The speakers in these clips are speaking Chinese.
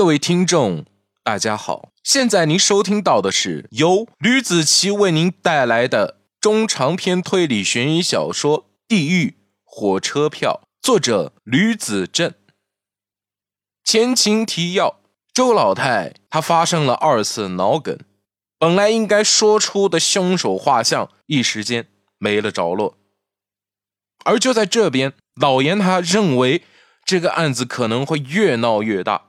各位听众，大家好，现在您收听到的是由吕子奇为您带来的中长篇推理悬疑小说《地狱火车票》，作者吕子正。前情提要：周老太她发生了二次脑梗，本来应该说出的凶手画像，一时间没了着落。而就在这边，老严他认为这个案子可能会越闹越大。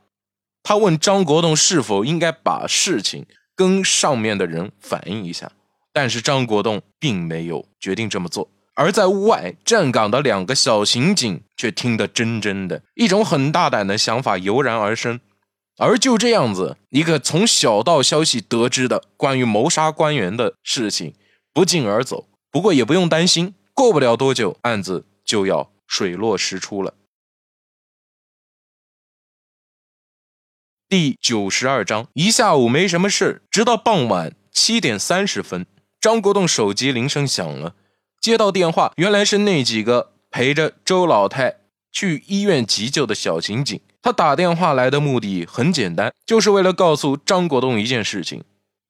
他问张国栋是否应该把事情跟上面的人反映一下，但是张国栋并没有决定这么做。而在屋外站岗的两个小刑警却听得真真的，一种很大胆的想法油然而生。而就这样子，一个从小道消息得知的关于谋杀官员的事情不胫而走。不过也不用担心。过不了多久，案子就要水落石出了。第九十二章，一下午没什么事，直到傍晚七点三十分，张国栋手机铃声响了，接到电话，原来是那几个陪着周老太去医院急救的小刑警。他打电话来的目的很简单，就是为了告诉张国栋一件事情，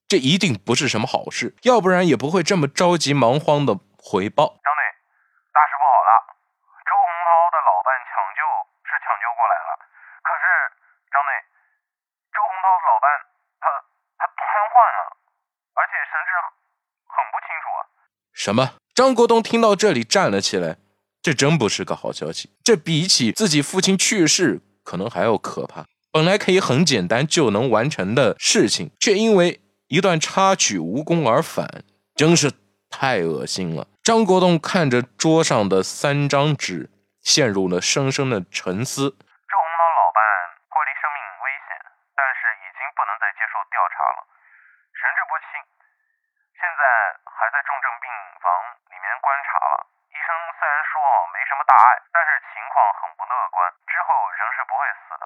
这一定不是什么好事，要不然也不会这么着急忙慌的回报。大事不好了！周洪涛的老伴抢救是抢救过来了，可是张队，周洪涛的老伴他他瘫痪了，而且神志很不清楚啊！什么？张国栋听到这里站了起来，这真不是个好消息。这比起自己父亲去世，可能还要可怕。本来可以很简单就能完成的事情，却因为一段插曲无功而返，真是太恶心了。张国栋看着桌上的三张纸，陷入了深深的沉思。周洪涛老伴脱离生命危险，但是已经不能再接受调查了，神志不清，现在还在重症病房里面观察了。医生虽然说没什么大碍，但是情况很不乐观，之后人是不会死的。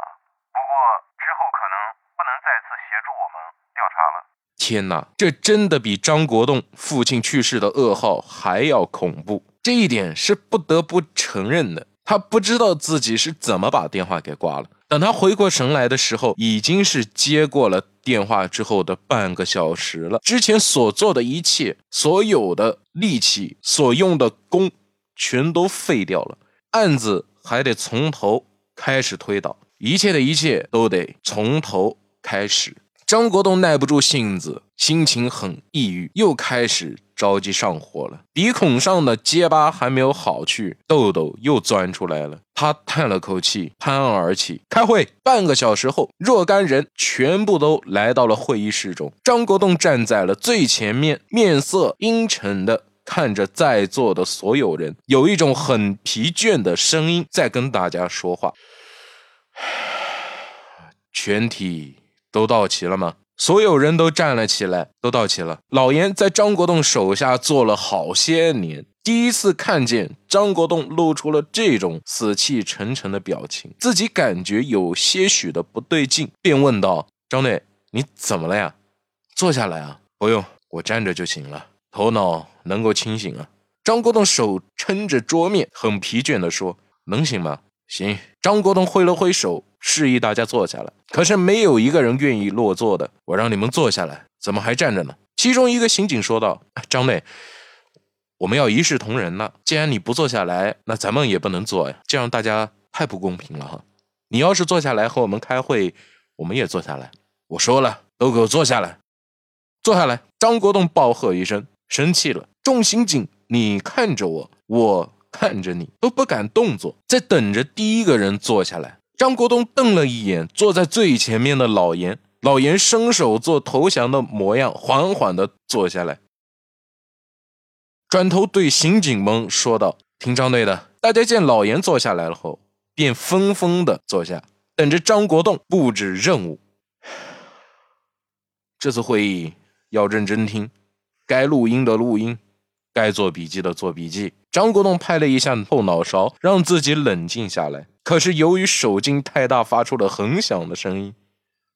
不过之后可能不能再次协助我们调查了。天哪，这真的比张国栋父亲去世的噩耗还要恐怖。这一点是不得不承认的。他不知道自己是怎么把电话给挂了。等他回过神来的时候，已经是接过了电话之后的半个小时了。之前所做的一切，所有的力气，所用的功，全都废掉了。案子还得从头开始推导，一切的一切都得从头开始。张国栋耐不住性子，心情很抑郁，又开始着急上火了。鼻孔上的结疤还没有好去，痘痘又钻出来了。他叹了口气，攀而而起，开会。半个小时后，若干人全部都来到了会议室中。张国栋站在了最前面，面色阴沉的看着在座的所有人，有一种很疲倦的声音在跟大家说话。全体。都到齐了吗？所有人都站了起来，都到齐了。老严在张国栋手下做了好些年，第一次看见张国栋露出了这种死气沉沉的表情，自己感觉有些许的不对劲，便问道：“张队，你怎么了呀？坐下来啊，不用，我站着就行了，头脑能够清醒啊。”张国栋手撑着桌面，很疲倦地说：“能行吗？行。”张国栋挥了挥手。示意大家坐下来，可是没有一个人愿意落座的。我让你们坐下来，怎么还站着呢？其中一个刑警说道：“张队，我们要一视同仁呢。既然你不坐下来，那咱们也不能坐呀，这样大家太不公平了哈。你要是坐下来和我们开会，我们也坐下来。我说了，都给我坐下来，坐下来。”张国栋暴喝一声，生气了。众刑警，你看着我，我看着你，都不敢动作，在等着第一个人坐下来。张国栋瞪了一眼坐在最前面的老严，老严伸手做投降的模样，缓缓地坐下来，转头对刑警们说道：“听张队的。”大家见老严坐下来了后，便纷纷的坐下，等着张国栋布置任务。这次会议要认真听，该录音的录音，该做笔记的做笔记。张国栋拍了一下后脑勺，让自己冷静下来。可是由于手劲太大，发出了很响的声音，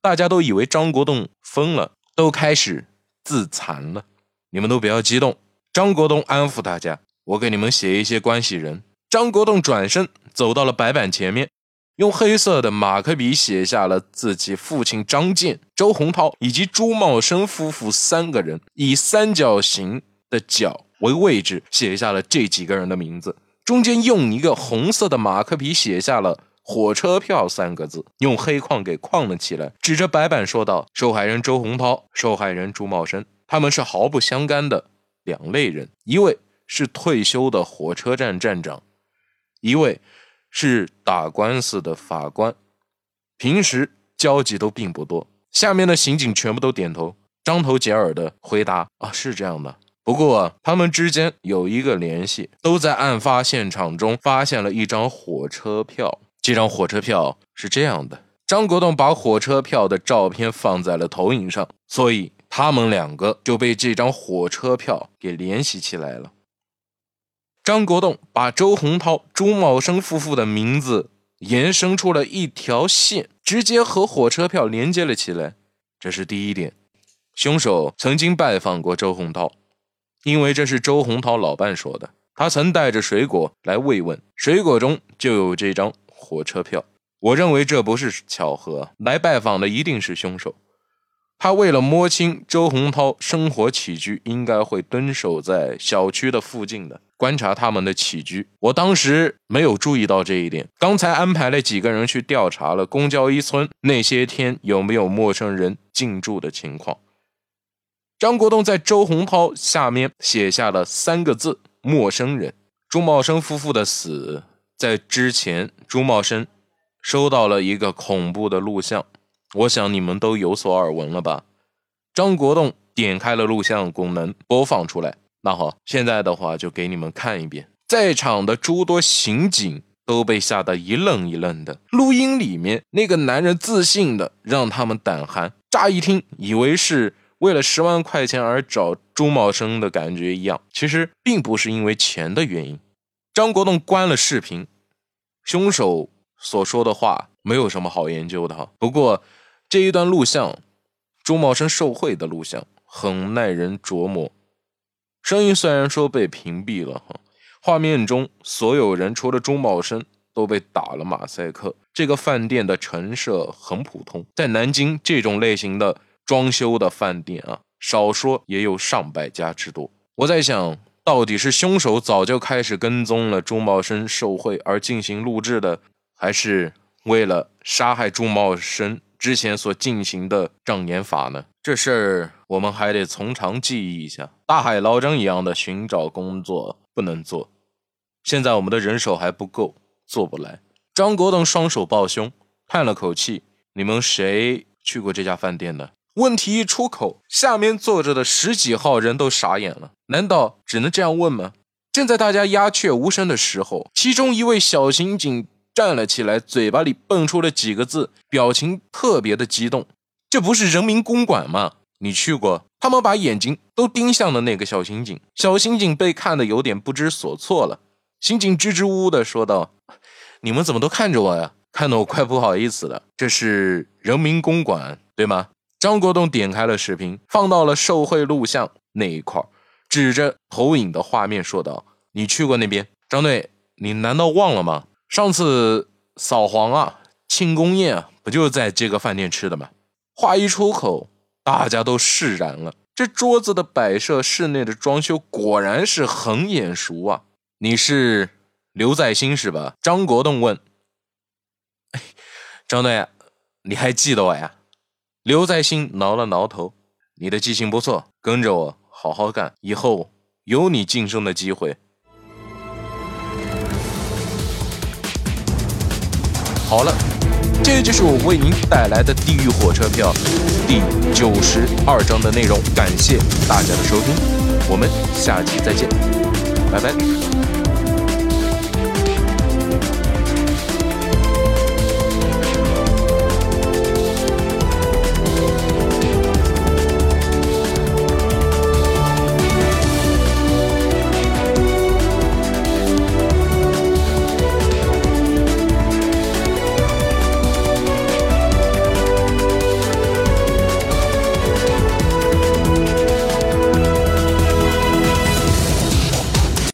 大家都以为张国栋疯了，都开始自残了。你们都不要激动，张国栋安抚大家：“我给你们写一些关系人。”张国栋转身走到了白板前面，用黑色的马克笔写下了自己父亲张健、周洪涛以及朱茂生夫妇三个人，以三角形的角为位置写下了这几个人的名字。中间用一个红色的马克笔写下了“火车票”三个字，用黑框给框了起来，指着白板说道：“受害人周洪涛，受害人朱茂生，他们是毫不相干的两类人，一位是退休的火车站站长，一位是打官司的法官，平时交集都并不多。”下面的刑警全部都点头，张头结耳的回答：“啊，是这样的。”不过，他们之间有一个联系，都在案发现场中发现了一张火车票。这张火车票是这样的：张国栋把火车票的照片放在了投影上，所以他们两个就被这张火车票给联系起来了。张国栋把周洪涛、朱茂生夫妇的名字延伸出了一条线，直接和火车票连接了起来。这是第一点。凶手曾经拜访过周洪涛。因为这是周洪涛老伴说的，他曾带着水果来慰问，水果中就有这张火车票。我认为这不是巧合，来拜访的一定是凶手。他为了摸清周洪涛生活起居，应该会蹲守在小区的附近的，观察他们的起居。我当时没有注意到这一点，刚才安排了几个人去调查了公交一村那些天有没有陌生人进驻的情况。张国栋在周洪涛下面写下了三个字：“陌生人。”朱茂生夫妇的死，在之前，朱茂生收到了一个恐怖的录像，我想你们都有所耳闻了吧？张国栋点开了录像功能，播放出来。那好，现在的话就给你们看一遍。在场的诸多刑警都被吓得一愣一愣的。录音里面那个男人自信的让他们胆寒，乍一听以为是。为了十万块钱而找朱茂生的感觉一样，其实并不是因为钱的原因。张国栋关了视频，凶手所说的话没有什么好研究的哈。不过这一段录像，朱茂生受贿的录像很耐人琢磨。声音虽然说被屏蔽了哈，画面中所有人除了朱茂生都被打了马赛克。这个饭店的陈设很普通，在南京这种类型的。装修的饭店啊，少说也有上百家之多。我在想，到底是凶手早就开始跟踪了朱茂生受贿而进行录制的，还是为了杀害朱茂生之前所进行的障眼法呢？这事儿我们还得从长计议一下。大海捞针一样的寻找工作不能做，现在我们的人手还不够，做不来。张国栋双手抱胸，叹了口气：“你们谁去过这家饭店的？”问题一出口，下面坐着的十几号人都傻眼了。难道只能这样问吗？正在大家鸦雀无声的时候，其中一位小刑警站了起来，嘴巴里蹦出了几个字，表情特别的激动。这不是人民公馆吗？你去过？他们把眼睛都盯向了那个小刑警。小刑警被看得有点不知所措了。刑警支支吾吾的说道：“你们怎么都看着我呀？看得我快不好意思了。这是人民公馆，对吗？”张国栋点开了视频，放到了受贿录像那一块，指着投影的画面说道：“你去过那边，张队，你难道忘了吗？上次扫黄啊，庆功宴啊，不就在这个饭店吃的吗？”话一出口，大家都释然了。这桌子的摆设，室内的装修，果然是很眼熟啊！你是刘在兴是吧？张国栋问。张队，你还记得我呀？刘在兴挠了挠头，你的记性不错，跟着我好好干，以后有你晋升的机会。好了，这就是我为您带来的《地狱火车票》第九十二章的内容，感谢大家的收听，我们下期再见，拜拜。